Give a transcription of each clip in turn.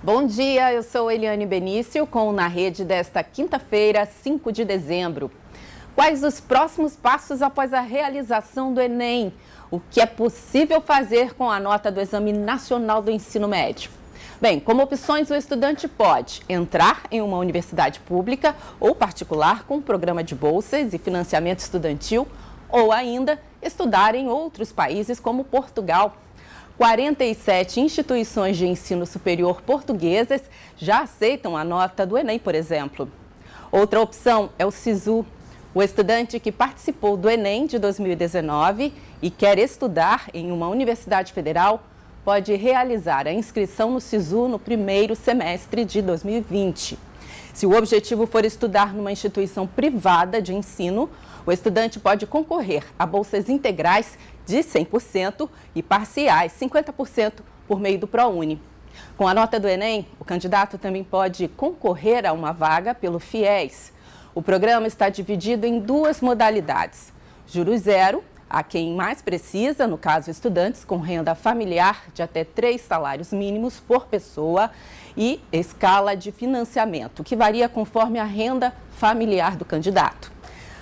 Bom dia, eu sou Eliane Benício com Na Rede desta quinta-feira, 5 de dezembro. Quais os próximos passos após a realização do Enem? O que é possível fazer com a nota do Exame Nacional do Ensino Médio? Bem, como opções, o estudante pode entrar em uma universidade pública ou particular com programa de bolsas e financiamento estudantil, ou ainda estudar em outros países como Portugal. 47 instituições de ensino superior portuguesas já aceitam a nota do Enem, por exemplo. Outra opção é o SISU. O estudante que participou do Enem de 2019 e quer estudar em uma universidade federal pode realizar a inscrição no SISU no primeiro semestre de 2020. Se o objetivo for estudar numa instituição privada de ensino, o estudante pode concorrer a bolsas integrais de 100% e parciais 50% por meio do ProUni. Com a nota do Enem, o candidato também pode concorrer a uma vaga pelo FIES. O programa está dividido em duas modalidades: juros zero, a quem mais precisa, no caso estudantes com renda familiar de até três salários mínimos por pessoa, e escala de financiamento, que varia conforme a renda familiar do candidato.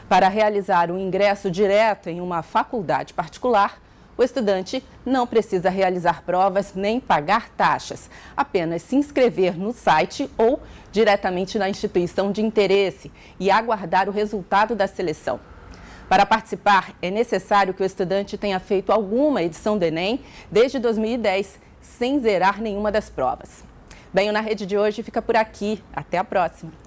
Para realizar o ingresso direto em uma faculdade particular, o estudante não precisa realizar provas nem pagar taxas, apenas se inscrever no site ou diretamente na instituição de interesse e aguardar o resultado da seleção. Para participar, é necessário que o estudante tenha feito alguma edição do Enem desde 2010, sem zerar nenhuma das provas. Bem, o Na Rede de hoje fica por aqui. Até a próxima.